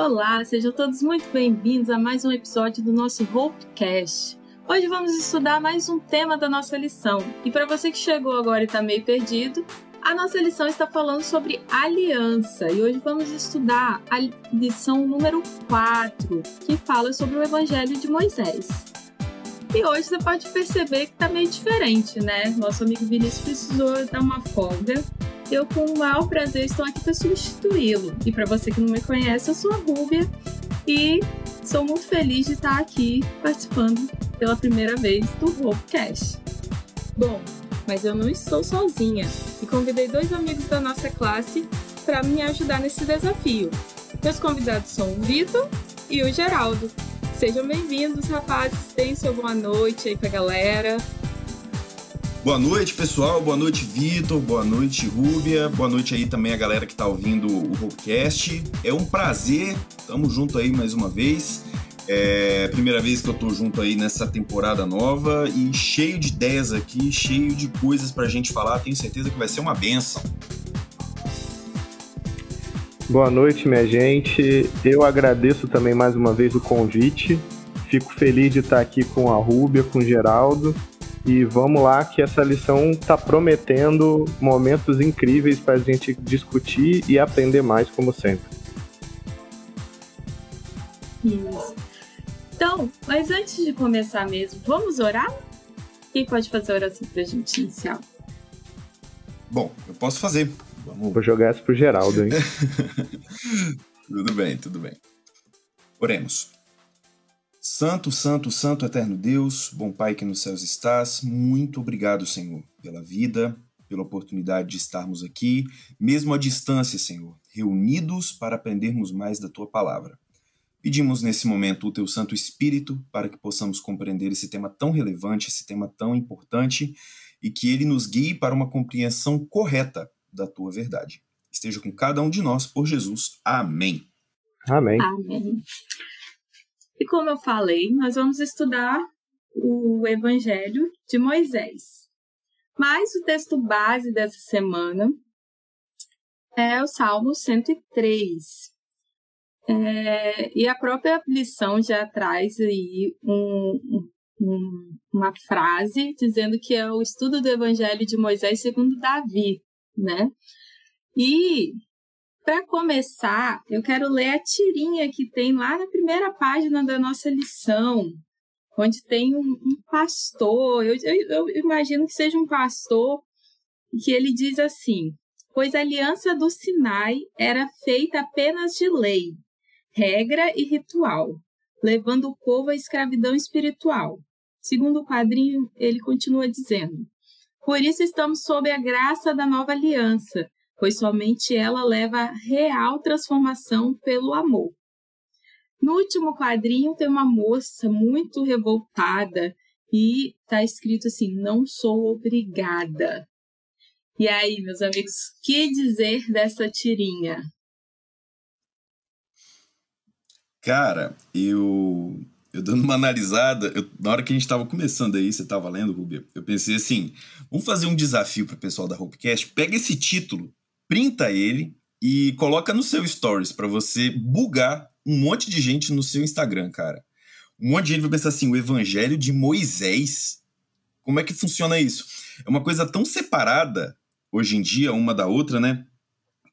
Olá, sejam todos muito bem-vindos a mais um episódio do nosso Hopecast. Hoje vamos estudar mais um tema da nossa lição. E para você que chegou agora e está meio perdido, a nossa lição está falando sobre aliança. E hoje vamos estudar a lição número 4, que fala sobre o Evangelho de Moisés. E hoje você pode perceber que está meio diferente, né? Nosso amigo Vinícius precisou dar uma folga eu com o maior prazer estou aqui para substituí-lo. E para você que não me conhece, eu sou a Rúbia e sou muito feliz de estar aqui participando pela primeira vez do Robocast. Bom, mas eu não estou sozinha e convidei dois amigos da nossa classe para me ajudar nesse desafio. Meus convidados são o Vitor e o Geraldo. Sejam bem-vindos, rapazes. Deem sua boa noite aí pra galera. Boa noite, pessoal. Boa noite, Vitor. Boa noite, Rúbia. Boa noite aí também a galera que está ouvindo o podcast. É um prazer. Tamo junto aí mais uma vez. É a primeira vez que eu tô junto aí nessa temporada nova e cheio de ideias aqui, cheio de coisas pra gente falar. Tenho certeza que vai ser uma benção. Boa noite, minha gente. Eu agradeço também mais uma vez o convite. Fico feliz de estar aqui com a Rúbia, com o Geraldo e vamos lá, que essa lição está prometendo momentos incríveis para a gente discutir e aprender mais, como sempre. Isso. Então, mas antes de começar mesmo, vamos orar? Quem pode fazer a oração para a gente iniciar? Bom, eu posso fazer. Vamos... Vou jogar essa pro Geraldo, hein? tudo bem, tudo bem. Oremos. Santo, Santo, Santo Eterno Deus, bom Pai que nos céus estás, muito obrigado, Senhor, pela vida, pela oportunidade de estarmos aqui, mesmo à distância, Senhor, reunidos para aprendermos mais da Tua palavra. Pedimos nesse momento o Teu Santo Espírito para que possamos compreender esse tema tão relevante, esse tema tão importante e que ele nos guie para uma compreensão correta da Tua verdade. Esteja com cada um de nós, por Jesus. Amém. Amém. Amém. E como eu falei, nós vamos estudar o Evangelho de Moisés. Mas o texto base dessa semana é o Salmo 103. É, e a própria lição já traz aí um, um, uma frase dizendo que é o estudo do Evangelho de Moisés segundo Davi, né? E para começar, eu quero ler a tirinha que tem lá na primeira página da nossa lição, onde tem um, um pastor. Eu, eu, eu imagino que seja um pastor que ele diz assim: Pois a aliança do Sinai era feita apenas de lei, regra e ritual, levando o povo à escravidão espiritual. Segundo o quadrinho, ele continua dizendo: Por isso estamos sob a graça da nova aliança pois somente ela leva a real transformação pelo amor. No último quadrinho tem uma moça muito revoltada e está escrito assim: não sou obrigada. E aí, meus amigos, que dizer dessa tirinha? Cara, eu eu dando uma analisada, eu, na hora que a gente estava começando aí, você estava lendo, Rubia, eu pensei assim: vamos fazer um desafio para o pessoal da Hopecast. Pega esse título printa ele e coloca no seu stories para você bugar um monte de gente no seu Instagram, cara. Um monte de gente vai pensar assim, o evangelho de Moisés. Como é que funciona isso? É uma coisa tão separada hoje em dia uma da outra, né?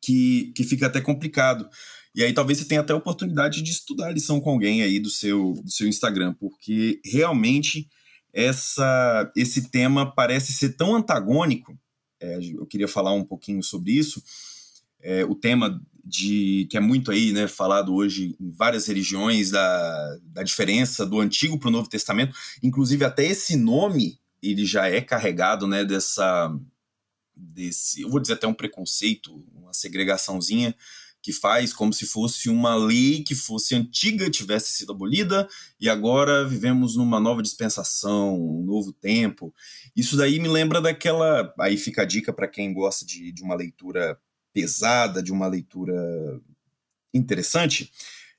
Que, que fica até complicado. E aí talvez você tenha até a oportunidade de estudar a lição com alguém aí do seu, do seu Instagram, porque realmente essa, esse tema parece ser tão antagônico é, eu queria falar um pouquinho sobre isso. É, o tema de que é muito aí, né, falado hoje em várias religiões da, da diferença do Antigo para o Novo Testamento, inclusive até esse nome ele já é carregado, né, dessa desse, eu vou dizer até um preconceito, uma segregaçãozinha que faz como se fosse uma lei que fosse antiga, tivesse sido abolida, e agora vivemos numa nova dispensação, um novo tempo. Isso daí me lembra daquela. Aí fica a dica para quem gosta de, de uma leitura pesada, de uma leitura interessante.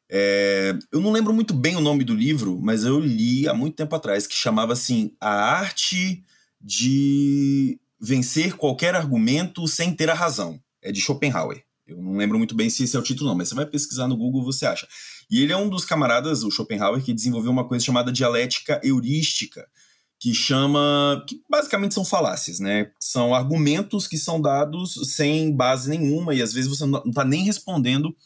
É, eu não lembro muito bem o nome do livro, mas eu li há muito tempo atrás, que chamava assim A Arte de Vencer Qualquer Argumento Sem Ter a Razão. É de Schopenhauer. Eu não lembro muito bem se esse é o título, não, mas você vai pesquisar no Google, você acha. E ele é um dos camaradas, o Schopenhauer, que desenvolveu uma coisa chamada dialética heurística, que chama. que basicamente são falácias, né? São argumentos que são dados sem base nenhuma, e às vezes você não está nem respondendo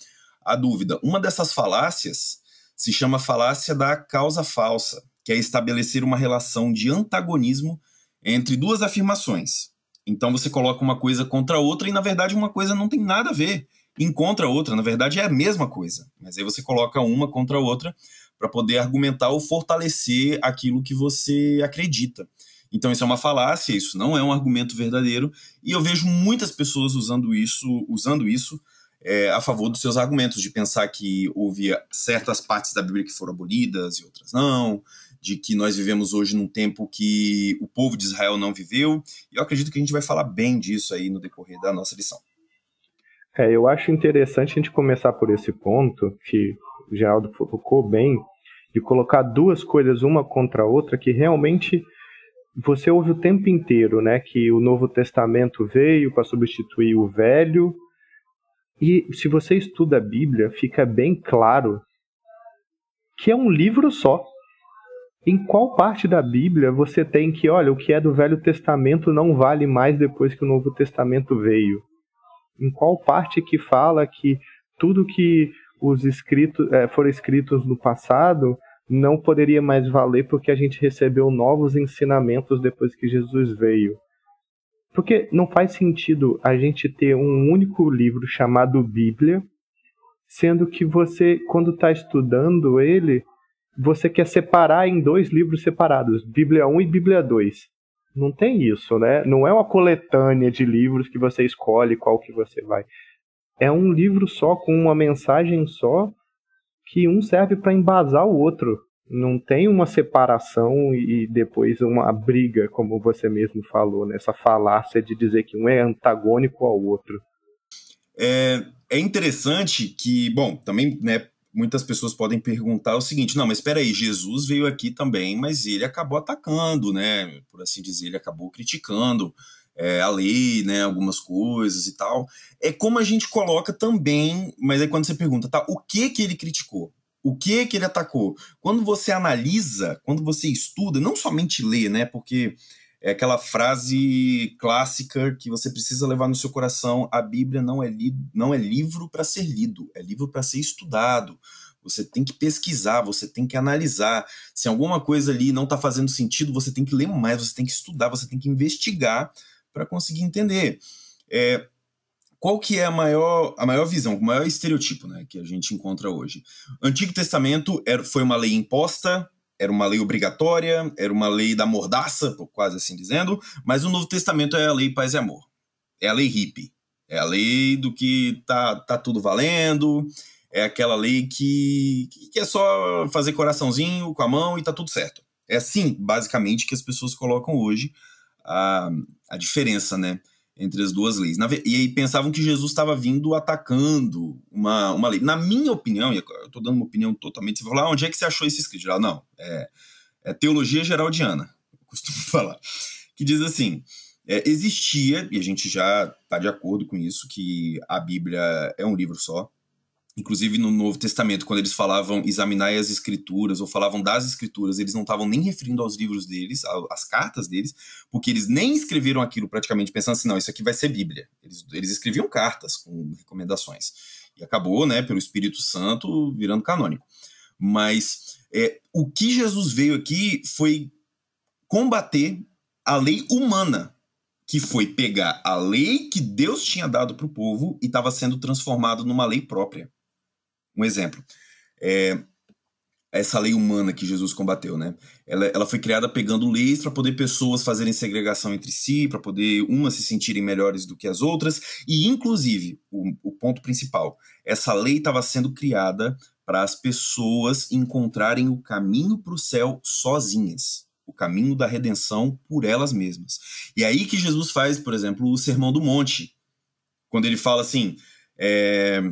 a dúvida. Uma dessas falácias se chama falácia da causa falsa, que é estabelecer uma relação de antagonismo entre duas afirmações. Então você coloca uma coisa contra outra e na verdade uma coisa não tem nada a ver. Encontra outra, na verdade é a mesma coisa. Mas aí você coloca uma contra a outra para poder argumentar ou fortalecer aquilo que você acredita. Então isso é uma falácia, isso não é um argumento verdadeiro, e eu vejo muitas pessoas usando isso, usando isso é, a favor dos seus argumentos, de pensar que houve certas partes da Bíblia que foram abolidas e outras não, de que nós vivemos hoje num tempo que o povo de Israel não viveu, e eu acredito que a gente vai falar bem disso aí no decorrer da nossa lição. É, eu acho interessante a gente começar por esse ponto, que o Geraldo tocou bem, de colocar duas coisas uma contra a outra que realmente você ouve o tempo inteiro, né, que o Novo Testamento veio para substituir o Velho. E se você estuda a Bíblia, fica bem claro que é um livro só em qual parte da Bíblia você tem que, olha, o que é do Velho Testamento não vale mais depois que o Novo Testamento veio? Em qual parte que fala que tudo que os escritos é, foram escritos no passado não poderia mais valer porque a gente recebeu novos ensinamentos depois que Jesus veio? Porque não faz sentido a gente ter um único livro chamado Bíblia, sendo que você, quando está estudando ele, você quer separar em dois livros separados, Bíblia 1 e Bíblia 2. Não tem isso, né? Não é uma coletânea de livros que você escolhe qual que você vai. É um livro só com uma mensagem só que um serve para embasar o outro. Não tem uma separação e depois uma briga, como você mesmo falou, nessa né? falácia de dizer que um é antagônico ao outro. É, é interessante que, bom, também, né, muitas pessoas podem perguntar o seguinte: não, mas espera aí, Jesus veio aqui também, mas ele acabou atacando, né? Por assim dizer, ele acabou criticando é, a lei, né? Algumas coisas e tal. É como a gente coloca também, mas aí quando você pergunta, tá, o que que ele criticou? O que que ele atacou? Quando você analisa, quando você estuda, não somente lê, né? Porque é aquela frase clássica que você precisa levar no seu coração: a Bíblia não é, li não é livro para ser lido, é livro para ser estudado. Você tem que pesquisar, você tem que analisar. Se alguma coisa ali não está fazendo sentido, você tem que ler mais, você tem que estudar, você tem que investigar para conseguir entender. É, qual que é a maior, a maior visão, o maior estereotipo né, que a gente encontra hoje? Antigo Testamento era, foi uma lei imposta, era uma lei obrigatória, era uma lei da mordaça, quase assim dizendo, mas o Novo Testamento é a lei paz e amor. É a lei hippie. É a lei do que tá, tá tudo valendo, é aquela lei que, que é só fazer coraçãozinho com a mão e tá tudo certo. É assim, basicamente, que as pessoas colocam hoje a, a diferença, né? Entre as duas leis. e aí pensavam que Jesus estava vindo atacando uma, uma lei. Na minha opinião, e eu estou dando uma opinião totalmente, você vai falar, ah, onde é que você achou esse escrito? Não, é, é teologia geraldiana, eu costumo falar, que diz assim, é, existia, e a gente já está de acordo com isso, que a Bíblia é um livro só, Inclusive no Novo Testamento, quando eles falavam examinar as escrituras ou falavam das escrituras, eles não estavam nem referindo aos livros deles, às cartas deles, porque eles nem escreveram aquilo praticamente pensando assim, não, isso aqui vai ser Bíblia. Eles, eles escreviam cartas com recomendações. E acabou, né, pelo Espírito Santo, virando canônico. Mas é, o que Jesus veio aqui foi combater a lei humana, que foi pegar a lei que Deus tinha dado para o povo e estava sendo transformado numa lei própria. Um exemplo. É, essa lei humana que Jesus combateu, né? Ela, ela foi criada pegando leis para poder pessoas fazerem segregação entre si, para poder umas se sentirem melhores do que as outras, e inclusive, o, o ponto principal, essa lei estava sendo criada para as pessoas encontrarem o caminho para o céu sozinhas, o caminho da redenção por elas mesmas. E aí que Jesus faz, por exemplo, o Sermão do Monte, quando ele fala assim, é,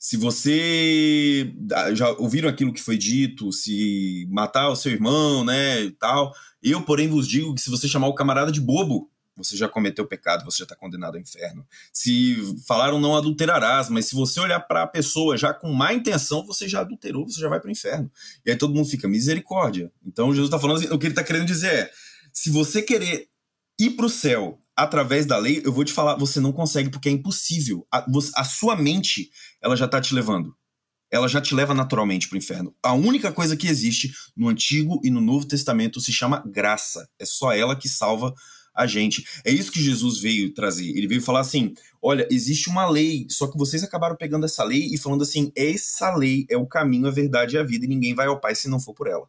se você já ouviram aquilo que foi dito, se matar o seu irmão, né, e tal, eu, porém, vos digo que se você chamar o camarada de bobo, você já cometeu pecado, você já está condenado ao inferno. Se falaram não adulterarás, mas se você olhar para a pessoa já com má intenção, você já adulterou, você já vai para o inferno. E aí todo mundo fica misericórdia. Então Jesus está falando, assim, o que ele está querendo dizer é: se você querer ir para o céu através da lei, eu vou te falar, você não consegue porque é impossível. A, a sua mente, ela já está te levando ela já te leva naturalmente para o inferno. A única coisa que existe no Antigo e no Novo Testamento se chama graça. É só ela que salva a gente. É isso que Jesus veio trazer. Ele veio falar assim: olha, existe uma lei, só que vocês acabaram pegando essa lei e falando assim: essa lei é o caminho, a verdade e a vida, e ninguém vai ao Pai se não for por ela.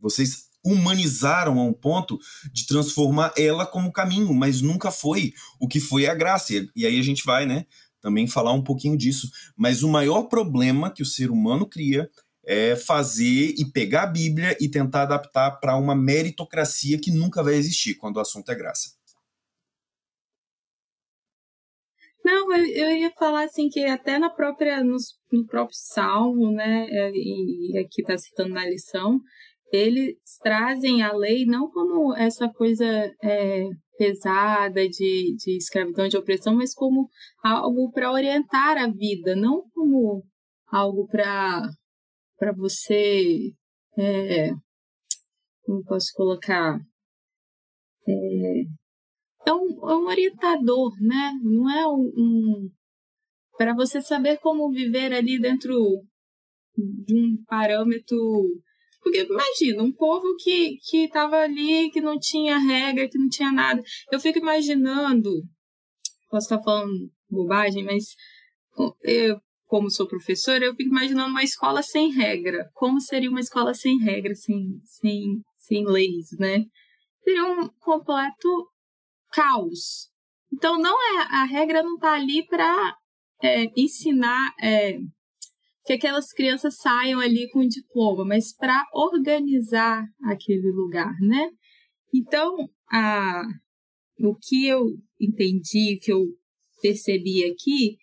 Vocês humanizaram a um ponto de transformar ela como caminho, mas nunca foi o que foi a graça. E aí a gente vai, né, também falar um pouquinho disso. Mas o maior problema que o ser humano cria é fazer e pegar a Bíblia e tentar adaptar para uma meritocracia que nunca vai existir quando o assunto é graça. Não, eu, ia falar assim que até na própria no, no próprio Salmo, né, é, e, e aqui está citando na lição, eles trazem a lei não como essa coisa é, pesada de, de escravidão, de opressão, mas como algo para orientar a vida, não como algo para para você é, como posso colocar é, é, um, é um orientador, né? Não é um, um para você saber como viver ali dentro de um parâmetro porque imagina, um povo que, que tava ali, que não tinha regra, que não tinha nada. Eu fico imaginando, posso estar falando bobagem, mas eu, como sou professora, eu fico imaginando uma escola sem regra. Como seria uma escola sem regra, sem, sem, sem leis, né? Seria um completo caos. Então, não é a regra não está ali para é, ensinar é, que aquelas crianças saiam ali com o diploma, mas para organizar aquele lugar, né? Então, a, o que eu entendi, o que eu percebi aqui,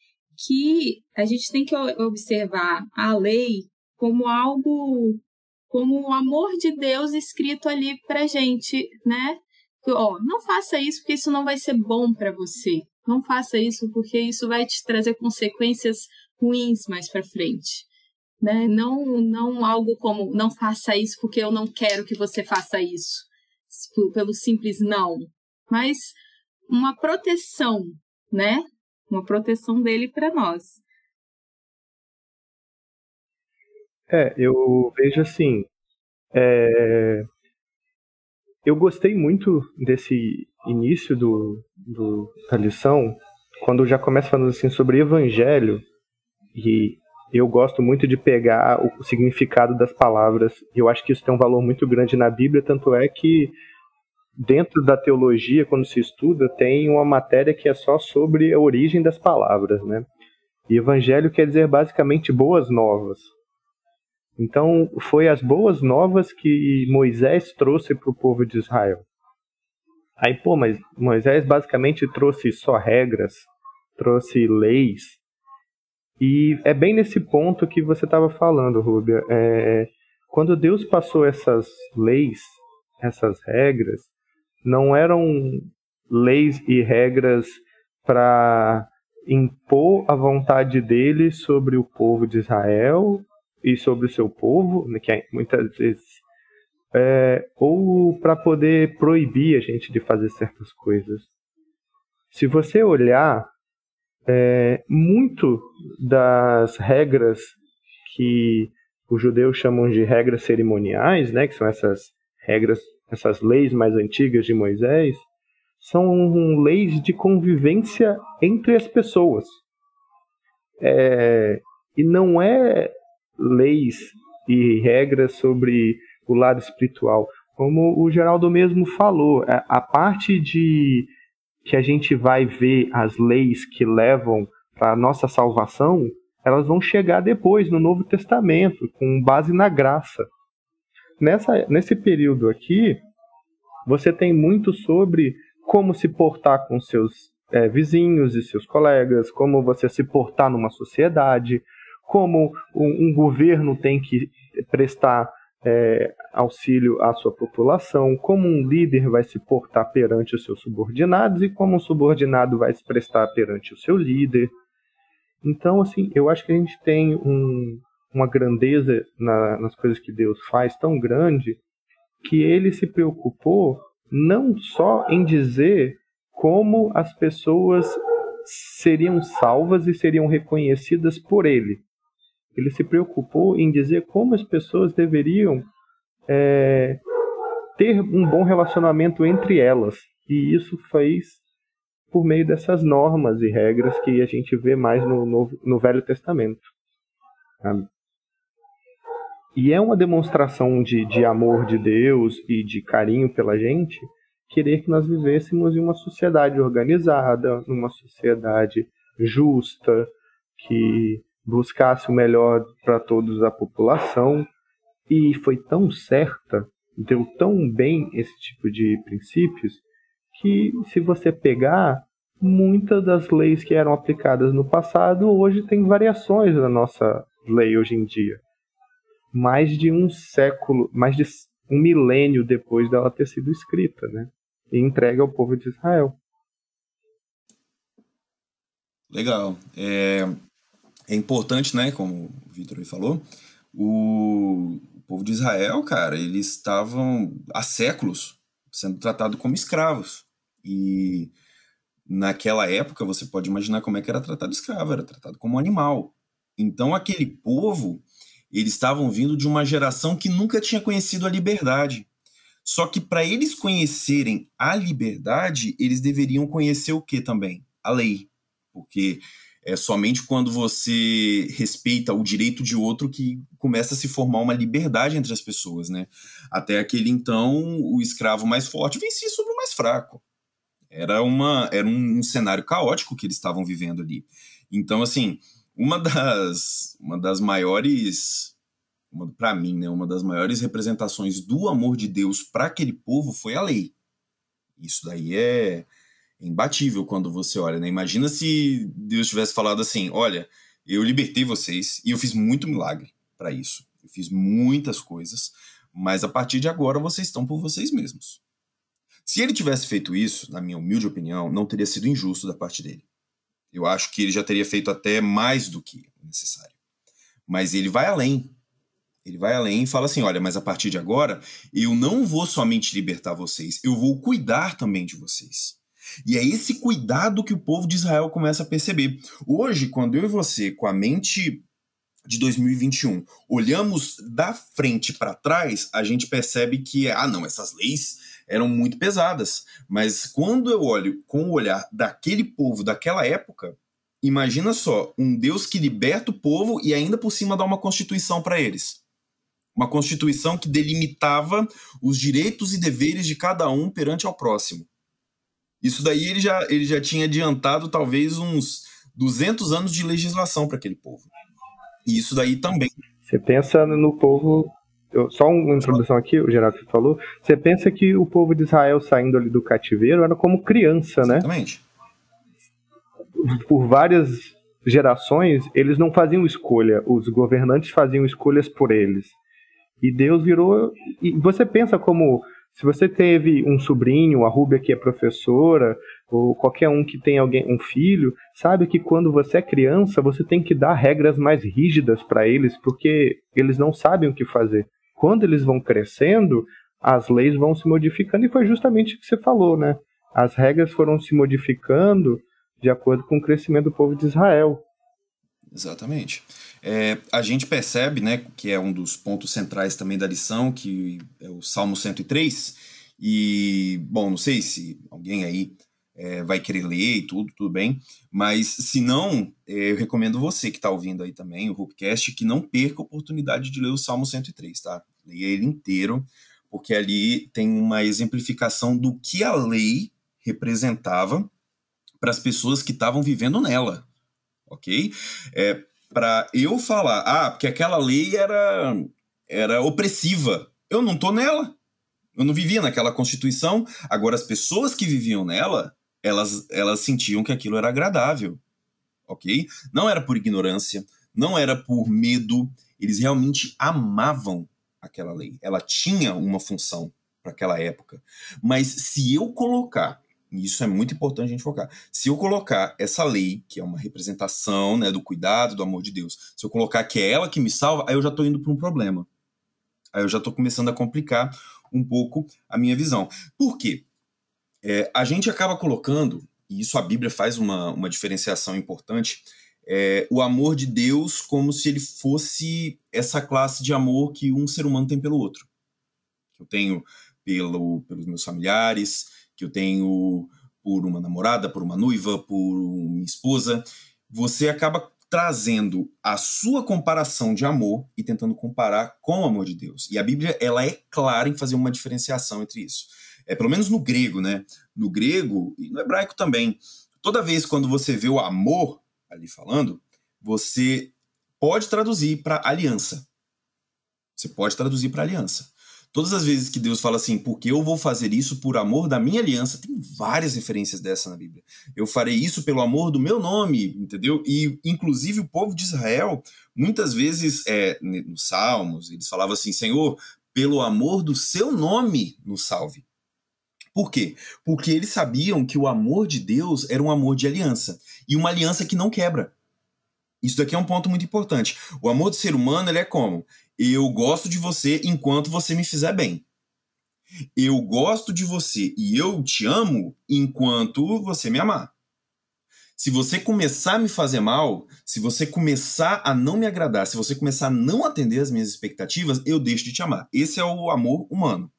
que a gente tem que observar a lei como algo, como o amor de Deus escrito ali para gente, né? Ó, não faça isso porque isso não vai ser bom para você. Não faça isso porque isso vai te trazer consequências ruins mais para frente. Né? Não, não algo como não faça isso porque eu não quero que você faça isso, pelo simples não, mas uma proteção, né? Uma proteção dele para nós. É, eu vejo assim. É... Eu gostei muito desse início do, do, da lição, quando já começa falando assim sobre evangelho e eu gosto muito de pegar o significado das palavras. Eu acho que isso tem um valor muito grande na Bíblia, tanto é que dentro da teologia, quando se estuda, tem uma matéria que é só sobre a origem das palavras, né? E evangelho quer dizer basicamente boas novas. Então, foi as boas novas que Moisés trouxe para o povo de Israel. Aí, pô, mas Moisés basicamente trouxe só regras, trouxe leis, e é bem nesse ponto que você estava falando, Rúbia. É, quando Deus passou essas leis, essas regras, não eram leis e regras para impor a vontade dele sobre o povo de Israel e sobre o seu povo, né, que é muitas vezes, é, ou para poder proibir a gente de fazer certas coisas. Se você olhar é, muito das regras que os judeus chamam de regras cerimoniais, né, que são essas regras, essas leis mais antigas de Moisés, são leis de convivência entre as pessoas. É, e não é leis e regras sobre o lado espiritual. Como o Geraldo mesmo falou, a parte de que a gente vai ver as leis que levam para a nossa salvação, elas vão chegar depois no Novo Testamento, com base na graça. Nessa, nesse período aqui, você tem muito sobre como se portar com seus é, vizinhos e seus colegas, como você se portar numa sociedade, como um, um governo tem que prestar é, auxílio à sua população, como um líder vai se portar perante os seus subordinados e como um subordinado vai se prestar perante o seu líder. Então, assim, eu acho que a gente tem um, uma grandeza na, nas coisas que Deus faz tão grande que ele se preocupou não só em dizer como as pessoas seriam salvas e seriam reconhecidas por ele. Ele se preocupou em dizer como as pessoas deveriam é, ter um bom relacionamento entre elas. E isso fez por meio dessas normas e regras que a gente vê mais no, no, Velho Testamento. E é uma demonstração de, de amor de Deus e de carinho pela gente querer que nós vivêssemos em uma sociedade organizada, numa sociedade justa, que buscasse o melhor para todos a população. E foi tão certa, deu tão bem esse tipo de princípios, que se você pegar, muitas das leis que eram aplicadas no passado hoje tem variações na nossa lei hoje em dia mais de um século, mais de um milênio depois dela ter sido escrita, né? E entregue ao povo de Israel. Legal. É, é importante, né, como o Vitor falou, o, povo de Israel, cara, eles estavam há séculos sendo tratados como escravos. E naquela época, você pode imaginar como é que era tratado escravo, era tratado como animal. Então aquele povo eles estavam vindo de uma geração que nunca tinha conhecido a liberdade. Só que para eles conhecerem a liberdade, eles deveriam conhecer o que também? A lei. Porque é somente quando você respeita o direito de outro que começa a se formar uma liberdade entre as pessoas, né? Até aquele então, o escravo mais forte vencia sobre o mais fraco. Era, uma, era um, um cenário caótico que eles estavam vivendo ali. Então, assim, uma das, uma das maiores, para mim, né, uma das maiores representações do amor de Deus para aquele povo foi a lei. Isso daí é imbatível quando você olha, né? Imagina se Deus tivesse falado assim: olha, eu libertei vocês e eu fiz muito milagre para isso. Eu fiz muitas coisas, mas a partir de agora vocês estão por vocês mesmos. Se ele tivesse feito isso, na minha humilde opinião, não teria sido injusto da parte dele. Eu acho que ele já teria feito até mais do que necessário. Mas ele vai além. Ele vai além e fala assim: olha, mas a partir de agora, eu não vou somente libertar vocês, eu vou cuidar também de vocês. E é esse cuidado que o povo de Israel começa a perceber. Hoje, quando eu e você, com a mente de 2021, olhamos da frente para trás, a gente percebe que, ah, não, essas leis eram muito pesadas. Mas quando eu olho com o olhar daquele povo daquela época, imagina só, um Deus que liberta o povo e ainda por cima dá uma constituição para eles. Uma constituição que delimitava os direitos e deveres de cada um perante ao próximo. Isso daí ele já, ele já tinha adiantado talvez uns 200 anos de legislação para aquele povo. E isso daí também. Você pensa no povo só uma introdução aqui, o Geraldo falou. Você pensa que o povo de Israel saindo ali do cativeiro era como criança, né? Exatamente. Por várias gerações, eles não faziam escolha, os governantes faziam escolhas por eles. E Deus virou. E você pensa como. Se você teve um sobrinho, a Rúbia que é professora, ou qualquer um que tem alguém, um filho, sabe que quando você é criança, você tem que dar regras mais rígidas para eles, porque eles não sabem o que fazer quando eles vão crescendo, as leis vão se modificando, e foi justamente o que você falou, né? As regras foram se modificando de acordo com o crescimento do povo de Israel. Exatamente. É, a gente percebe, né, que é um dos pontos centrais também da lição, que é o Salmo 103, e, bom, não sei se alguém aí é, vai querer ler e tudo, tudo bem. Mas se não, é, eu recomendo você que está ouvindo aí também o Hoopcast que não perca a oportunidade de ler o Salmo 103, tá? Leia ele inteiro, porque ali tem uma exemplificação do que a lei representava para as pessoas que estavam vivendo nela, ok? É, para eu falar, ah, porque aquela lei era, era opressiva. Eu não tô nela. Eu não vivia naquela constituição. Agora, as pessoas que viviam nela elas, elas sentiam que aquilo era agradável, ok? Não era por ignorância, não era por medo, eles realmente amavam aquela lei. Ela tinha uma função para aquela época. Mas se eu colocar, isso é muito importante a gente focar, se eu colocar essa lei, que é uma representação né, do cuidado, do amor de Deus, se eu colocar que é ela que me salva, aí eu já estou indo para um problema. Aí eu já estou começando a complicar um pouco a minha visão. Por quê? É, a gente acaba colocando, e isso a Bíblia faz uma, uma diferenciação importante, é, o amor de Deus como se ele fosse essa classe de amor que um ser humano tem pelo outro. Eu tenho pelo, pelos meus familiares, que eu tenho por uma namorada, por uma noiva, por uma esposa. Você acaba trazendo a sua comparação de amor e tentando comparar com o amor de Deus. E a Bíblia ela é clara em fazer uma diferenciação entre isso. É pelo menos no grego, né? No grego e no hebraico também. Toda vez quando você vê o amor ali falando, você pode traduzir para aliança. Você pode traduzir para aliança. Todas as vezes que Deus fala assim, porque eu vou fazer isso por amor da minha aliança, tem várias referências dessa na Bíblia. Eu farei isso pelo amor do meu nome, entendeu? E, inclusive, o povo de Israel, muitas vezes, é, nos Salmos, eles falavam assim: Senhor, pelo amor do seu nome, nos salve. Por quê? Porque eles sabiam que o amor de Deus era um amor de aliança. E uma aliança que não quebra. Isso daqui é um ponto muito importante. O amor do ser humano ele é como? Eu gosto de você enquanto você me fizer bem. Eu gosto de você e eu te amo enquanto você me amar. Se você começar a me fazer mal, se você começar a não me agradar, se você começar a não atender as minhas expectativas, eu deixo de te amar. Esse é o amor humano.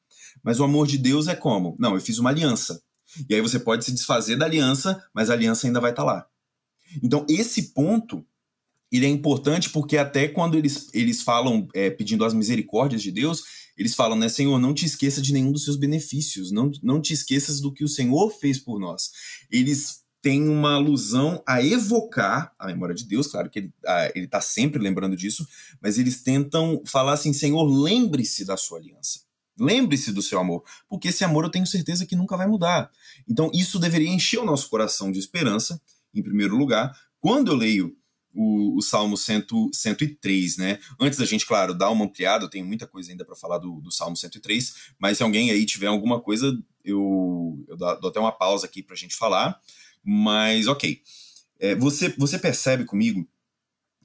Mas o amor de Deus é como? Não, eu fiz uma aliança. E aí você pode se desfazer da aliança, mas a aliança ainda vai estar lá. Então, esse ponto ele é importante porque até quando eles, eles falam é, pedindo as misericórdias de Deus, eles falam, né, Senhor, não te esqueça de nenhum dos seus benefícios, não, não te esqueças do que o Senhor fez por nós. Eles têm uma alusão a evocar a memória de Deus, claro que ele está sempre lembrando disso, mas eles tentam falar assim, Senhor, lembre-se da sua aliança. Lembre-se do seu amor, porque esse amor eu tenho certeza que nunca vai mudar. Então, isso deveria encher o nosso coração de esperança, em primeiro lugar. Quando eu leio o, o Salmo 100, 103, né? Antes da gente, claro, dar uma ampliada, eu tenho muita coisa ainda para falar do, do Salmo 103, mas se alguém aí tiver alguma coisa, eu, eu dou até uma pausa aqui para a gente falar. Mas, ok. É, você, você percebe comigo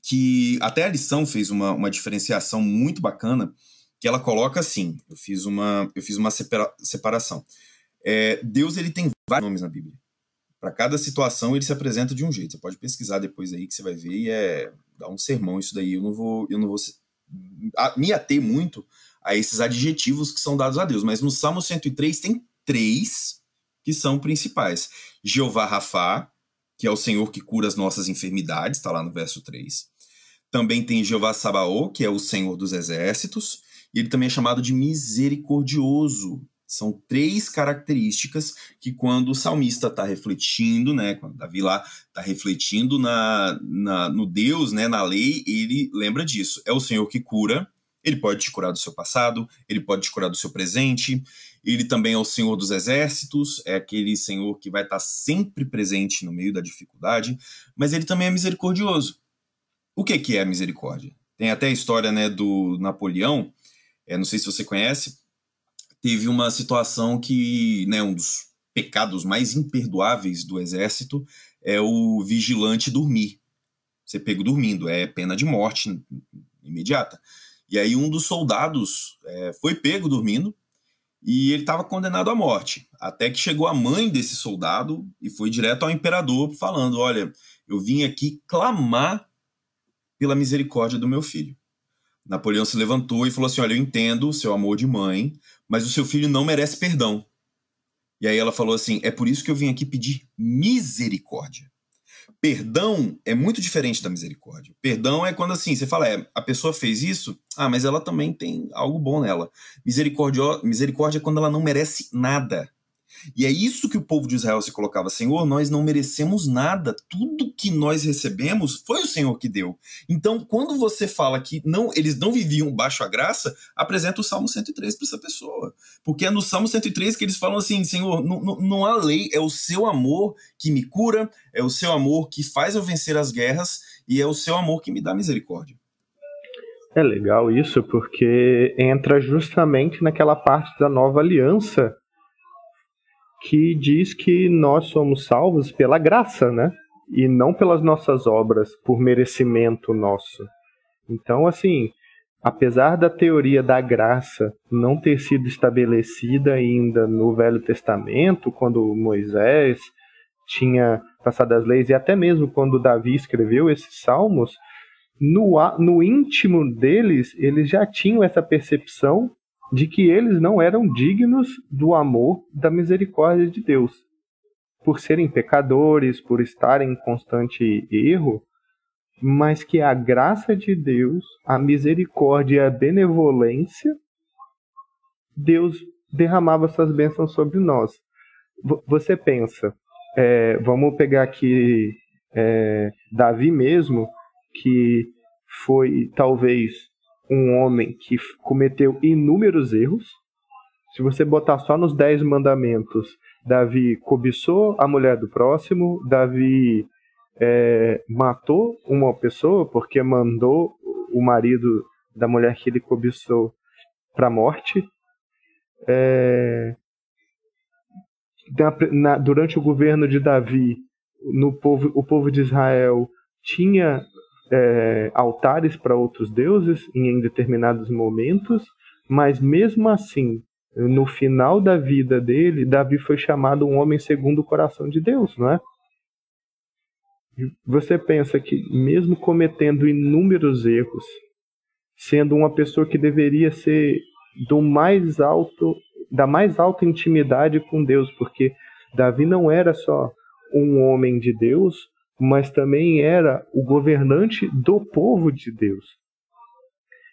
que até a lição fez uma, uma diferenciação muito bacana, que ela coloca assim, eu fiz uma, eu fiz uma separa, separação. É, Deus ele tem vários nomes na Bíblia. Para cada situação ele se apresenta de um jeito. Você pode pesquisar depois aí que você vai ver e é dá um sermão isso daí. Eu não vou, eu não vou me ater muito a esses adjetivos que são dados a Deus, mas no Salmo 103 tem três que são principais. Jeová Rafá, que é o Senhor que cura as nossas enfermidades, está lá no verso 3. Também tem Jeová Sabaô, que é o Senhor dos exércitos, e ele também é chamado de misericordioso, são três características que, quando o salmista está refletindo, né, quando Davi lá está refletindo na, na, no Deus, né, na lei, ele lembra disso. É o Senhor que cura, ele pode te curar do seu passado, ele pode te curar do seu presente, ele também é o Senhor dos exércitos, é aquele Senhor que vai estar tá sempre presente no meio da dificuldade, mas ele também é misericordioso. O que, que é a misericórdia? Tem até a história né, do Napoleão, é, não sei se você conhece, teve uma situação que, né, um dos pecados mais imperdoáveis do exército é o vigilante dormir. Você pego dormindo, é pena de morte imediata. E aí um dos soldados é, foi pego dormindo e ele estava condenado à morte. Até que chegou a mãe desse soldado e foi direto ao imperador falando: Olha, eu vim aqui clamar pela misericórdia do meu filho. Napoleão se levantou e falou assim: Olha, eu entendo o seu amor de mãe, mas o seu filho não merece perdão. E aí ela falou assim: é por isso que eu vim aqui pedir misericórdia. Perdão é muito diferente da misericórdia. Perdão é quando assim, você fala, é, a pessoa fez isso, ah, mas ela também tem algo bom nela. Misericórdia, misericórdia é quando ela não merece nada. E é isso que o povo de Israel se colocava: Senhor, nós não merecemos nada, tudo que nós recebemos foi o Senhor que deu. Então, quando você fala que não, eles não viviam baixo a graça, apresenta o Salmo 103 para essa pessoa. Porque é no Salmo 103 que eles falam assim: Senhor, não, não, não há lei, é o seu amor que me cura, é o seu amor que faz eu vencer as guerras e é o seu amor que me dá misericórdia. É legal isso porque entra justamente naquela parte da nova aliança que diz que nós somos salvos pela graça, né? E não pelas nossas obras, por merecimento nosso. Então, assim, apesar da teoria da graça não ter sido estabelecida ainda no Velho Testamento, quando Moisés tinha passado as leis, e até mesmo quando Davi escreveu esses salmos, no, no íntimo deles, eles já tinham essa percepção de que eles não eram dignos do amor, da misericórdia de Deus. Por serem pecadores, por estarem em constante erro, mas que a graça de Deus, a misericórdia e a benevolência, Deus derramava suas bênçãos sobre nós. Você pensa, é, vamos pegar aqui é, Davi mesmo, que foi talvez um homem que cometeu inúmeros erros. Se você botar só nos dez mandamentos, Davi cobiçou a mulher do próximo, Davi é, matou uma pessoa porque mandou o marido da mulher que ele cobiçou para a morte. É, na, na, durante o governo de Davi, no povo, o povo de Israel tinha é, altares para outros deuses em determinados momentos, mas mesmo assim, no final da vida dele, Davi foi chamado um homem segundo o coração de Deus, não é? Você pensa que, mesmo cometendo inúmeros erros, sendo uma pessoa que deveria ser do mais alto, da mais alta intimidade com Deus, porque Davi não era só um homem de Deus, mas também era o governante do povo de Deus.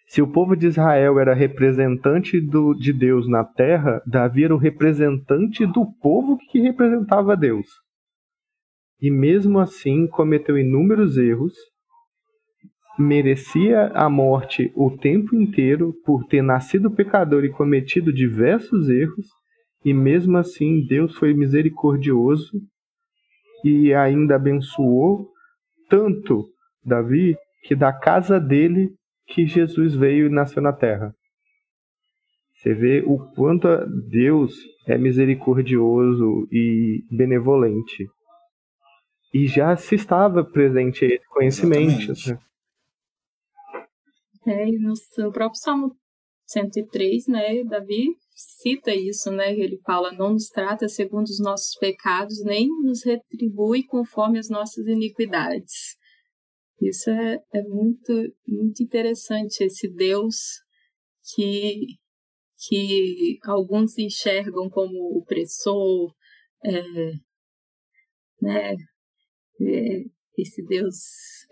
Se o povo de Israel era representante do, de Deus na terra, Davi era o representante do povo que representava Deus e mesmo assim cometeu inúmeros erros, merecia a morte o tempo inteiro por ter nascido pecador e cometido diversos erros, e mesmo assim Deus foi misericordioso e ainda abençoou tanto Davi que da casa dele que Jesus veio e nasceu na terra. Você vê o quanto Deus é misericordioso e benevolente e já se estava presente esse conhecimento. Né? É, no, no próprio Salmo 103, né, Davi cita isso, né? Ele fala: Não nos trata segundo os nossos pecados, nem nos retribui conforme as nossas iniquidades. Isso é, é muito, muito interessante, esse Deus que, que alguns enxergam como opressor, é, né, é, esse Deus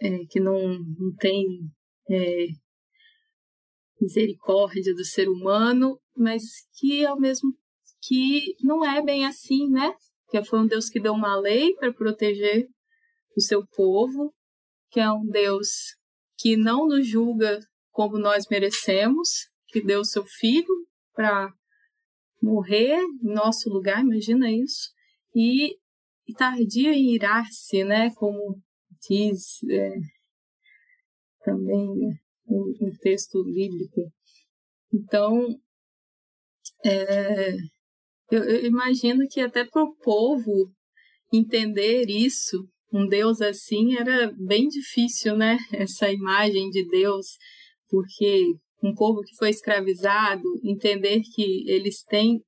é, que não, não tem é, misericórdia do ser humano, mas que ao mesmo que não é bem assim, né? Que foi um Deus que deu uma lei para proteger o seu povo, que é um Deus que não nos julga como nós merecemos, que deu seu filho para morrer em nosso lugar, imagina isso, e e tardio em irar-se, né, como diz é, também um, um, texto bíblico. Então, é, eu, eu, imagino que até para o povo entender isso, um Deus assim, era bem difícil, né, essa imagem de Deus, porque um povo que foi escravizado, entender que eles têm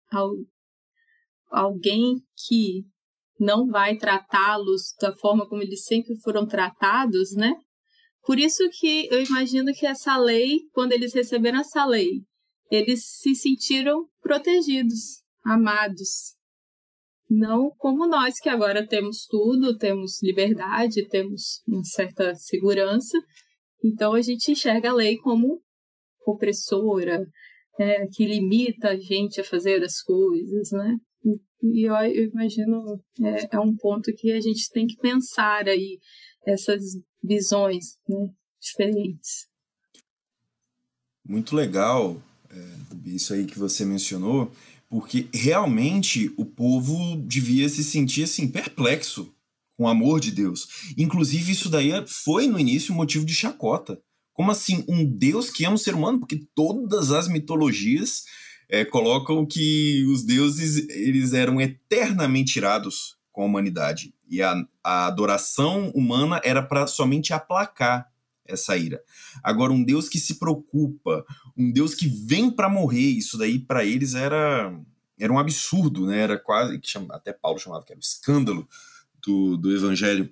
alguém que não vai tratá-los da forma como eles sempre foram tratados, né? Por isso que eu imagino que essa lei, quando eles receberam essa lei, eles se sentiram protegidos, amados. Não como nós que agora temos tudo, temos liberdade, temos uma certa segurança. Então a gente enxerga a lei como opressora, é, que limita a gente a fazer as coisas, né? E eu, eu imagino, é, é, um ponto que a gente tem que pensar aí, essas visões né, diferentes. Muito legal é, isso aí que você mencionou, porque realmente o povo devia se sentir assim, perplexo com o amor de Deus. Inclusive, isso daí foi no início um motivo de chacota Como assim um Deus que ama o ser humano? Porque todas as mitologias é, colocam que os deuses eles eram eternamente irados com a humanidade e a, a adoração humana era para somente aplacar essa ira. Agora um Deus que se preocupa, um Deus que vem para morrer, isso daí para eles era era um absurdo, né? Era quase que chama, até Paulo chamava que era um escândalo do, do evangelho.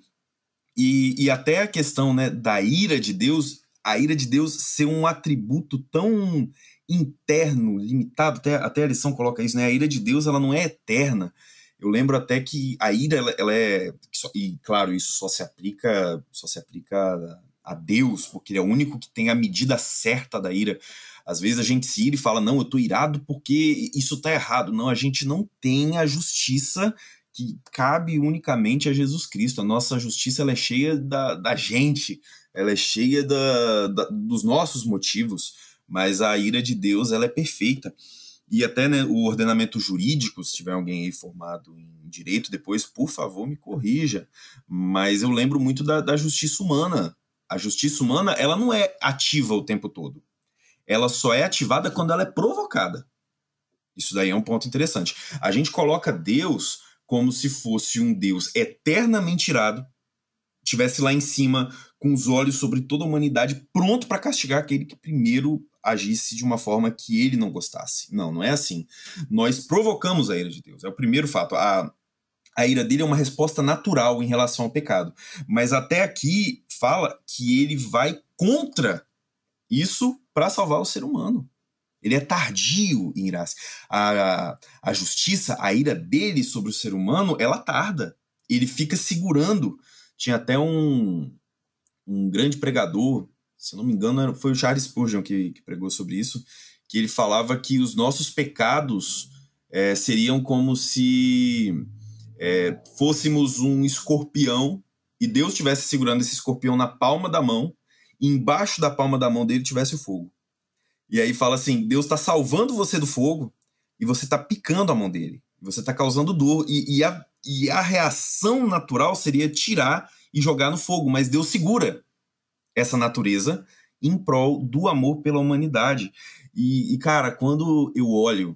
E, e até a questão né, da ira de Deus, a ira de Deus ser um atributo tão interno, limitado, até, até a lição coloca isso, né? A ira de Deus ela não é eterna. Eu lembro até que a ira ela, ela é e claro isso só se aplica só se aplica a Deus porque ele é o único que tem a medida certa da ira. Às vezes a gente se ira e fala não eu tô irado porque isso tá errado. Não a gente não tem a justiça que cabe unicamente a Jesus Cristo. A nossa justiça ela é cheia da, da gente, ela é cheia da, da, dos nossos motivos, mas a ira de Deus ela é perfeita. E até né, o ordenamento jurídico, se tiver alguém aí formado em direito depois, por favor, me corrija. Mas eu lembro muito da, da justiça humana. A justiça humana ela não é ativa o tempo todo. Ela só é ativada quando ela é provocada. Isso daí é um ponto interessante. A gente coloca Deus como se fosse um Deus eternamente irado, tivesse lá em cima com os olhos sobre toda a humanidade, pronto para castigar aquele que primeiro agisse de uma forma que ele não gostasse. Não, não é assim. Nós provocamos a ira de Deus. É o primeiro fato. A, a ira dele é uma resposta natural em relação ao pecado. Mas até aqui fala que ele vai contra isso para salvar o ser humano. Ele é tardio em irar-se. A, a justiça, a ira dele sobre o ser humano, ela tarda. Ele fica segurando. Tinha até um, um grande pregador, se não me engano, foi o Charles Spurgeon que, que pregou sobre isso, que ele falava que os nossos pecados é, seriam como se é, fôssemos um escorpião e Deus estivesse segurando esse escorpião na palma da mão, e embaixo da palma da mão dele tivesse o fogo. E aí fala assim: Deus está salvando você do fogo e você está picando a mão dele. Você está causando dor. E, e, a, e a reação natural seria tirar e jogar no fogo, mas Deus segura essa natureza em prol do amor pela humanidade. E, e cara, quando eu olho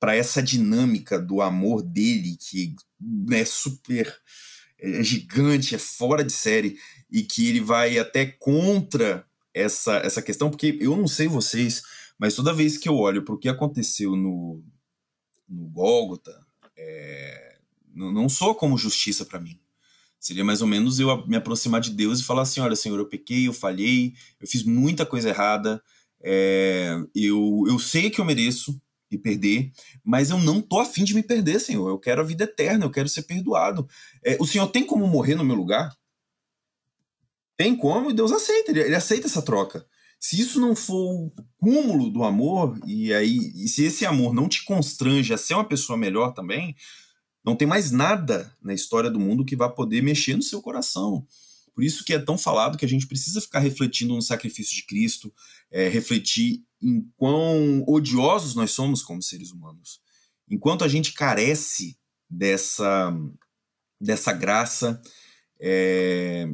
para essa dinâmica do amor dele, que é super é gigante, é fora de série, e que ele vai até contra essa, essa questão, porque eu não sei vocês, mas toda vez que eu olho para o que aconteceu no, no Gólgota, é, não, não sou como justiça para mim. Seria mais ou menos eu me aproximar de Deus e falar assim: olha, Senhor, eu pequei, eu falhei, eu fiz muita coisa errada, é, eu, eu sei que eu mereço me perder, mas eu não tô afim de me perder, Senhor. Eu quero a vida eterna, eu quero ser perdoado. É, o Senhor tem como morrer no meu lugar? Tem como e Deus aceita, ele, ele aceita essa troca. Se isso não for o cúmulo do amor, e aí e se esse amor não te constrange a ser uma pessoa melhor também, não tem mais nada na história do mundo que vá poder mexer no seu coração. Por isso que é tão falado que a gente precisa ficar refletindo no sacrifício de Cristo, é, refletir em quão odiosos nós somos como seres humanos. Enquanto a gente carece dessa, dessa graça, é,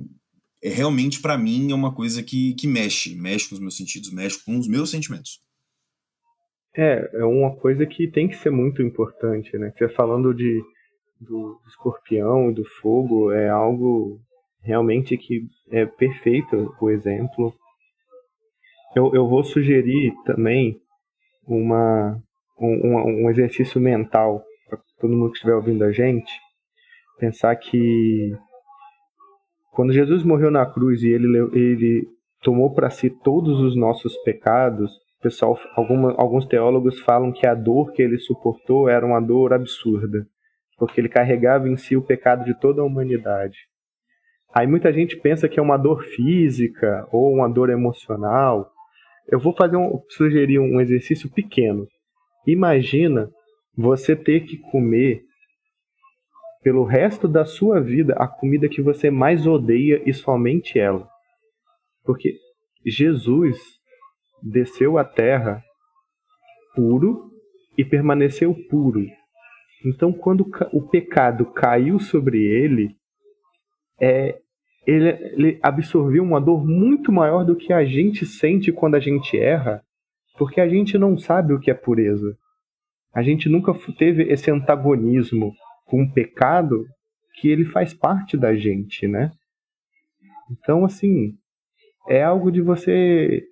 é realmente para mim é uma coisa que, que mexe, mexe com os meus sentidos, mexe com os meus sentimentos. É, é uma coisa que tem que ser muito importante, né? Você falando de do escorpião e do fogo é algo realmente que é perfeito o exemplo. Eu, eu vou sugerir também uma, um, um exercício mental para todo mundo que estiver ouvindo a gente, pensar que quando Jesus morreu na cruz e ele, ele tomou para si todos os nossos pecados, pessoal, alguma, alguns teólogos falam que a dor que ele suportou era uma dor absurda, porque ele carregava em si o pecado de toda a humanidade. Aí muita gente pensa que é uma dor física ou uma dor emocional. Eu vou fazer um, sugerir um exercício pequeno. Imagina você ter que comer pelo resto da sua vida a comida que você mais odeia e somente ela. Porque Jesus desceu à terra puro e permaneceu puro. Então, quando o pecado caiu sobre ele, é, ele, ele absorveu uma dor muito maior do que a gente sente quando a gente erra, porque a gente não sabe o que é pureza. A gente nunca teve esse antagonismo com o pecado que ele faz parte da gente, né? Então, assim, é algo de você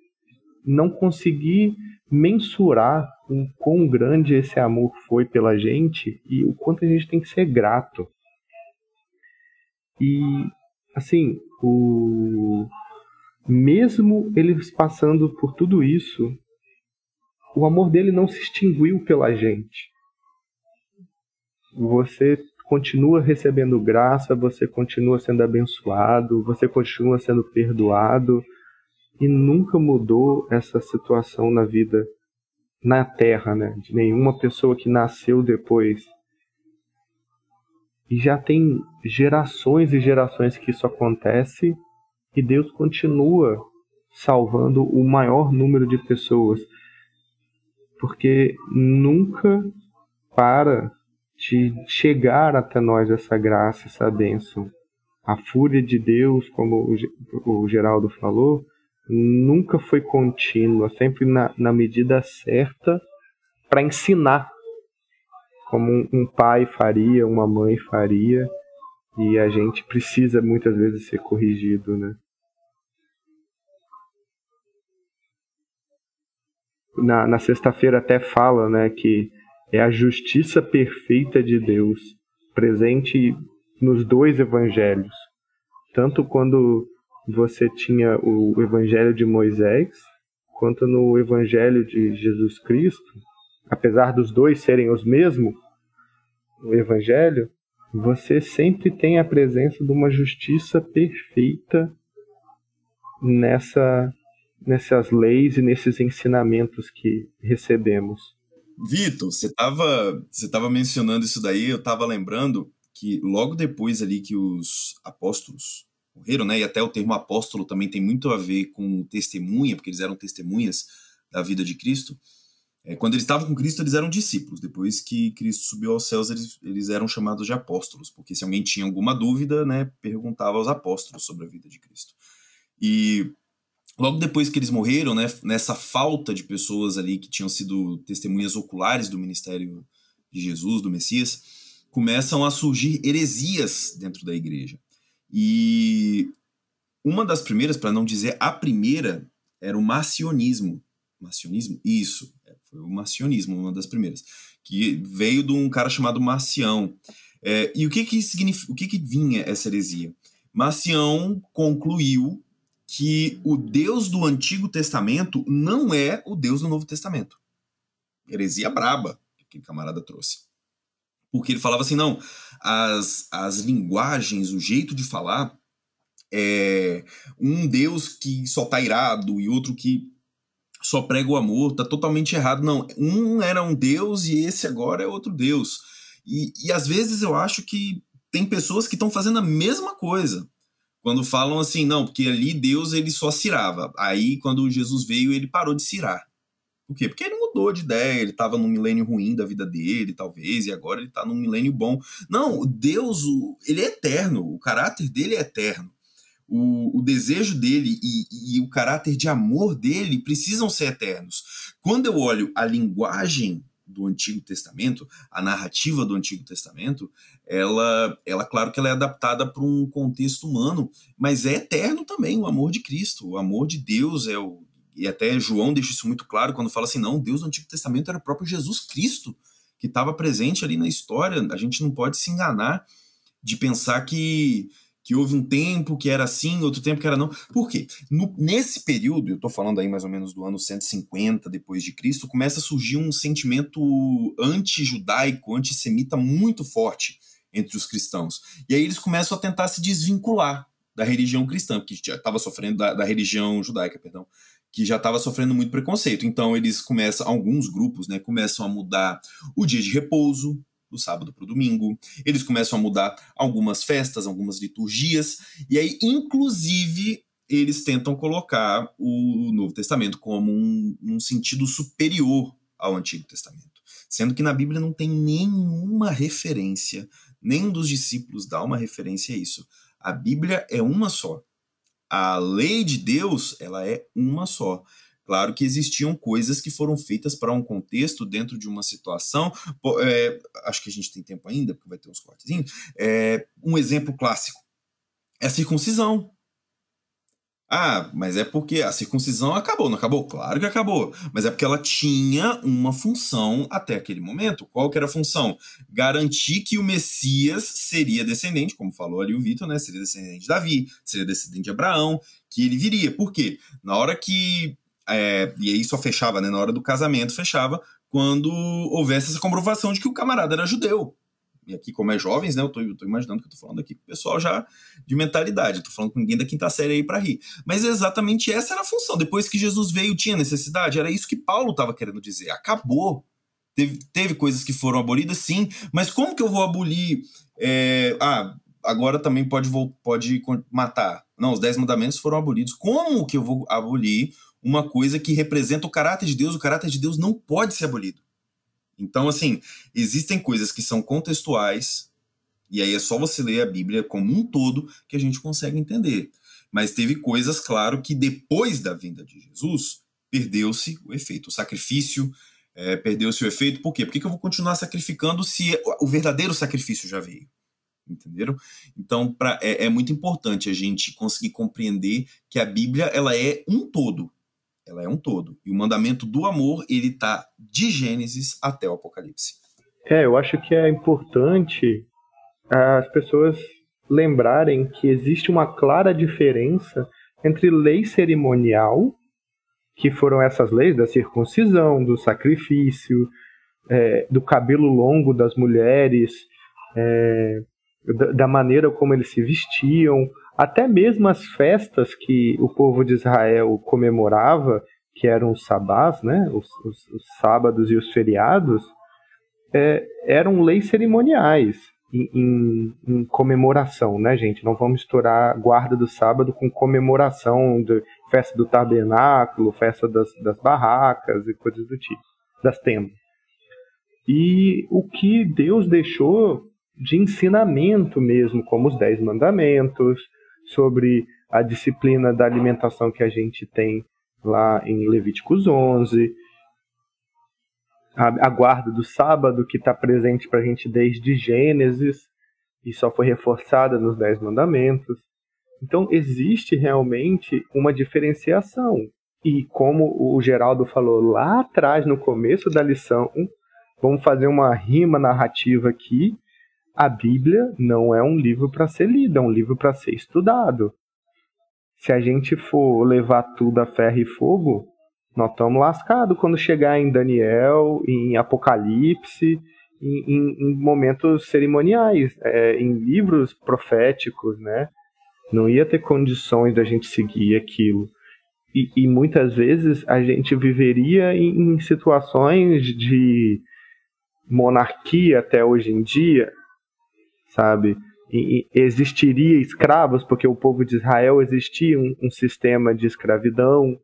não conseguir mensurar o quão grande esse amor foi pela gente e o quanto a gente tem que ser grato. E, assim, o... mesmo eles passando por tudo isso, o amor dele não se extinguiu pela gente. Você continua recebendo graça, você continua sendo abençoado, você continua sendo perdoado e nunca mudou essa situação na vida na terra, né? De nenhuma pessoa que nasceu depois. E já tem gerações e gerações que isso acontece e Deus continua salvando o maior número de pessoas. Porque nunca para de chegar até nós essa graça, essa bênção. A fúria de Deus, como o Geraldo falou, nunca foi contínua, sempre na, na medida certa para ensinar, como um, um pai faria, uma mãe faria, e a gente precisa muitas vezes ser corrigido, né? Na, na sexta-feira até fala, né, que é a justiça perfeita de Deus presente nos dois evangelhos, tanto quando você tinha o Evangelho de Moisés, quanto no Evangelho de Jesus Cristo, apesar dos dois serem os mesmos, o Evangelho, você sempre tem a presença de uma justiça perfeita nessa, nessas leis e nesses ensinamentos que recebemos. Vitor, você estava você tava mencionando isso daí, eu estava lembrando que logo depois ali que os apóstolos morreram, né? E até o termo apóstolo também tem muito a ver com testemunha, porque eles eram testemunhas da vida de Cristo. É, quando eles estavam com Cristo, eles eram discípulos. Depois que Cristo subiu aos céus, eles, eles eram chamados de apóstolos, porque se alguém tinha alguma dúvida, né, perguntava aos apóstolos sobre a vida de Cristo. E logo depois que eles morreram, né, nessa falta de pessoas ali que tinham sido testemunhas oculares do ministério de Jesus, do Messias, começam a surgir heresias dentro da igreja. E uma das primeiras, para não dizer a primeira, era o marcionismo. Marcionismo? Isso, é, foi o marcionismo, uma das primeiras, que veio de um cara chamado Marcião. É, e o que que, o que que vinha essa heresia? Marcião concluiu que o Deus do Antigo Testamento não é o Deus do Novo Testamento. Heresia braba que aquele camarada trouxe. Porque ele falava assim, não, as, as linguagens, o jeito de falar, é um Deus que só tá irado e outro que só prega o amor, tá totalmente errado. Não, um era um Deus e esse agora é outro Deus. E, e às vezes eu acho que tem pessoas que estão fazendo a mesma coisa. Quando falam assim, não, porque ali Deus ele só cirava. Aí quando Jesus veio, ele parou de cirar. Por quê? Porque ele mudou de ideia, ele estava num milênio ruim da vida dele, talvez, e agora ele está num milênio bom. Não, Deus, ele é eterno, o caráter dele é eterno. O, o desejo dele e, e o caráter de amor dele precisam ser eternos. Quando eu olho a linguagem do Antigo Testamento, a narrativa do Antigo Testamento, ela, ela claro que ela é adaptada para um contexto humano, mas é eterno também o amor de Cristo, o amor de Deus é o e até João deixa isso muito claro quando fala assim: não, Deus do Antigo Testamento era o próprio Jesus Cristo que estava presente ali na história. A gente não pode se enganar de pensar que, que houve um tempo que era assim, outro tempo que era não. Por quê? No, nesse período, eu estou falando aí mais ou menos do ano 150 depois de Cristo, começa a surgir um sentimento anti-judaico, antissemita muito forte entre os cristãos. E aí eles começam a tentar se desvincular da religião cristã, que já estava sofrendo da, da religião judaica, perdão, que já estava sofrendo muito preconceito. Então eles começam, alguns grupos, né, começam a mudar o dia de repouso do sábado para o domingo. Eles começam a mudar algumas festas, algumas liturgias e aí, inclusive, eles tentam colocar o Novo Testamento como um, um sentido superior ao Antigo Testamento, sendo que na Bíblia não tem nenhuma referência, nenhum dos discípulos dá uma referência a isso. A Bíblia é uma só. A lei de Deus, ela é uma só. Claro que existiam coisas que foram feitas para um contexto, dentro de uma situação. É, acho que a gente tem tempo ainda, porque vai ter uns cortezinhos. É, um exemplo clássico é a circuncisão. Ah, mas é porque a circuncisão acabou, não acabou? Claro que acabou. Mas é porque ela tinha uma função até aquele momento. Qual que era a função? Garantir que o Messias seria descendente, como falou ali o Vitor, né? Seria descendente de Davi, seria descendente de Abraão, que ele viria. Por quê? Na hora que. É, e aí só fechava, né? Na hora do casamento fechava quando houvesse essa comprovação de que o camarada era judeu e aqui, como é jovens, né, eu tô, eu tô imaginando que eu tô falando aqui com o pessoal já de mentalidade, eu tô falando com ninguém da quinta série aí para rir. Mas exatamente essa era a função. Depois que Jesus veio, tinha necessidade, era isso que Paulo estava querendo dizer. Acabou. Teve, teve coisas que foram abolidas, sim, mas como que eu vou abolir. É, ah, agora também pode, pode matar. Não, os dez mandamentos foram abolidos. Como que eu vou abolir uma coisa que representa o caráter de Deus? O caráter de Deus não pode ser abolido. Então, assim, existem coisas que são contextuais, e aí é só você ler a Bíblia como um todo que a gente consegue entender. Mas teve coisas, claro, que depois da vinda de Jesus, perdeu-se o efeito. O sacrifício é, perdeu-se o efeito. Por quê? Por que, eu vou continuar sacrificando se o verdadeiro sacrifício já veio? Entenderam? Então, pra, é, é muito importante a gente conseguir compreender que a Bíblia ela é um todo ela é um todo. E o mandamento do amor, ele tá de Gênesis até o Apocalipse. É, eu acho que é importante as pessoas lembrarem que existe uma clara diferença entre lei cerimonial, que foram essas leis da circuncisão, do sacrifício, é, do cabelo longo das mulheres, é, da, da maneira como eles se vestiam, até mesmo as festas que o povo de Israel comemorava, que eram os sabás, né, os, os, os sábados e os feriados, é, eram leis cerimoniais em, em, em, comemoração, né, gente? Não vamos misturar guarda do sábado com comemoração de festa do tabernáculo, festa das, das barracas e coisas do tipo, das tendas. E o que Deus deixou de ensinamento mesmo, como os Dez Mandamentos, sobre a disciplina da alimentação que a gente tem lá em Levíticos 11, a, a guarda do sábado que está presente para a gente desde Gênesis e só foi reforçada nos Dez Mandamentos. Então existe realmente uma diferenciação. E como o Geraldo falou lá atrás, no começo da lição, vamos fazer uma rima narrativa aqui a Bíblia não é um livro para ser lido, é um livro para ser estudado. Se a gente for levar tudo a ferro e fogo, nós estamos lascados quando chegar em Daniel, em Apocalipse, em, em, em momentos cerimoniais, é, em livros proféticos, né? Não ia ter condições da gente seguir aquilo. E, e muitas vezes a gente viveria em, em situações de monarquia até hoje em dia, sabe? E, existiria escravos, porque o povo de Israel existia um, um sistema de escravidão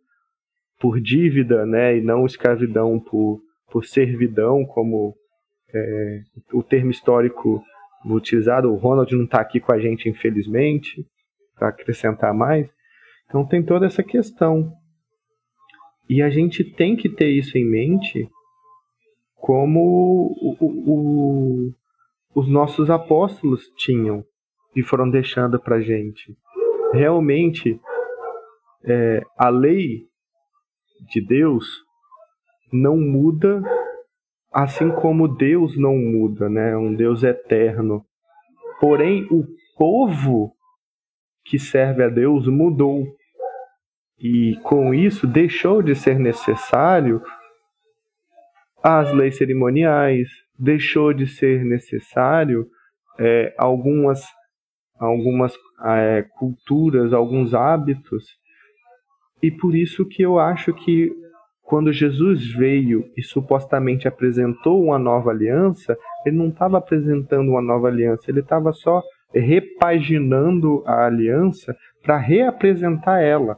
por dívida, né, e não escravidão por, por servidão, como é, o termo histórico utilizado. O Ronald não está aqui com a gente, infelizmente, para acrescentar mais. Então tem toda essa questão. E a gente tem que ter isso em mente como o, o, os nossos apóstolos tinham e foram deixando para gente. Realmente, é, a lei de Deus não muda, assim como Deus não muda, né? Um Deus eterno. Porém, o povo que serve a Deus mudou. E com isso deixou de ser necessário as leis cerimoniais, deixou de ser necessário é, algumas, algumas é, culturas, alguns hábitos. E por isso que eu acho que quando Jesus veio e supostamente apresentou uma nova aliança, ele não estava apresentando uma nova aliança, ele estava só repaginando a aliança para reapresentar ela.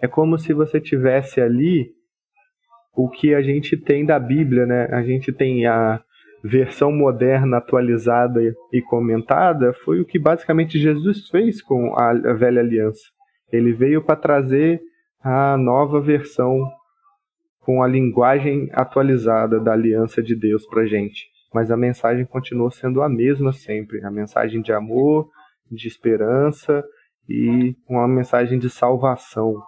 É como se você tivesse ali o que a gente tem da Bíblia, né? A gente tem a versão moderna, atualizada e comentada foi o que basicamente Jesus fez com a, velha aliança. Ele veio para trazer a nova versão com a linguagem atualizada da aliança de Deus para gente. Mas a mensagem continuou sendo a mesma sempre, a mensagem de amor, de esperança e uma mensagem de salvação,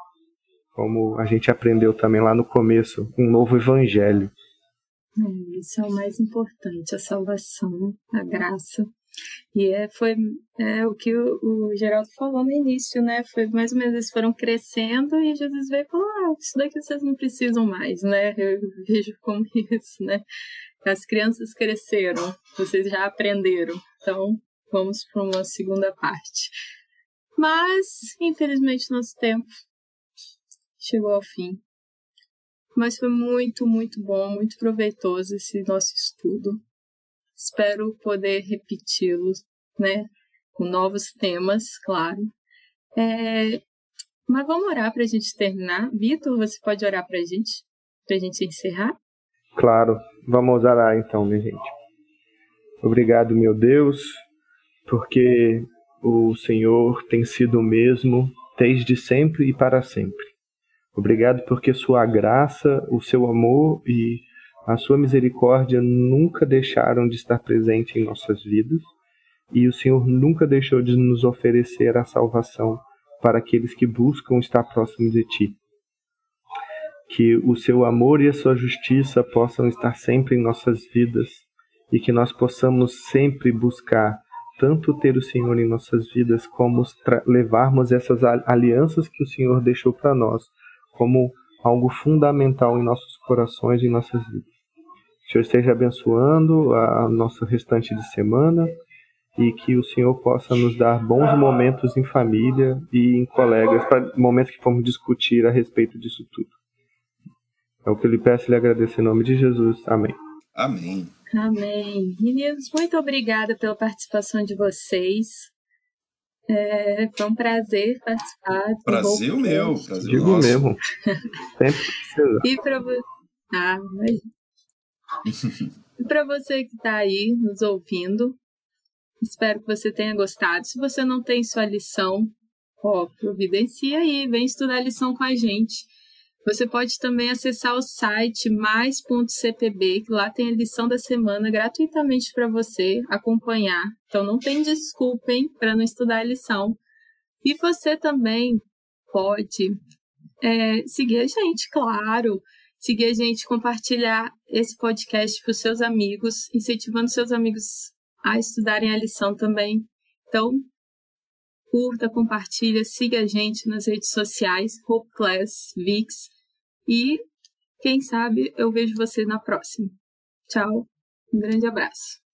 como a gente aprendeu também lá no começo, um novo evangelho. É, isso é o mais importante, a salvação, a graça. E é, foi é, o que o, o, Geraldo falou no início, né? Foi mais ou menos eles foram crescendo e Jesus veio e falou: ah, isso daqui vocês não precisam mais, né? Eu vejo como isso, né? As crianças cresceram, vocês já aprenderam. Então, vamos para uma segunda parte. Mas, infelizmente, nosso tempo chegou ao fim. Mas foi muito, muito bom, muito proveitoso esse nosso estudo. Espero poder repeti-lo, né? Com novos temas, claro. É... Mas vamos orar para a gente terminar. Vitor, você pode orar para a gente? Para a gente encerrar? Claro, vamos orar então, minha gente. Obrigado, meu Deus, porque o Senhor tem sido o mesmo desde sempre e para sempre. Obrigado porque Sua graça, o seu amor e a Sua misericórdia nunca deixaram de estar presente em nossas vidas e o Senhor nunca deixou de nos oferecer a salvação para aqueles que buscam estar próximos de Ti. Que o Seu amor e a Sua justiça possam estar sempre em nossas vidas e que nós possamos sempre buscar tanto ter o Senhor em nossas vidas, como levarmos essas alianças que o Senhor deixou para nós, como algo fundamental em nossos corações e em nossas vidas. Que o Senhor esteja abençoando a nossa restante de semana e que o Senhor possa nos dar bons momentos em família e em colegas, para momentos que formos discutir a respeito disso tudo. É o que eu lhe peço e lhe agradeço em nome de Jesus. Amém. Amém. Amém. Meninos, muito obrigada pela participação de vocês. É, foi um prazer participar. Prazer o meu. Prazer Digo nosso. mesmo. Sempre. E para você. Ah, e para você que está aí nos ouvindo, espero que você tenha gostado. Se você não tem sua lição, ó, providencia aí, vem estudar a lição com a gente. Você pode também acessar o site mais.cpb, que lá tem a lição da semana gratuitamente para você acompanhar. Então não tem desculpa, hein, para não estudar a lição. E você também pode é, seguir a gente, claro. Seguir a gente, compartilhar esse podcast para os seus amigos, incentivando seus amigos a estudarem a lição também. Então, curta, compartilha, siga a gente nas redes sociais, Hope Class, VIX, e quem sabe eu vejo você na próxima. Tchau, um grande abraço.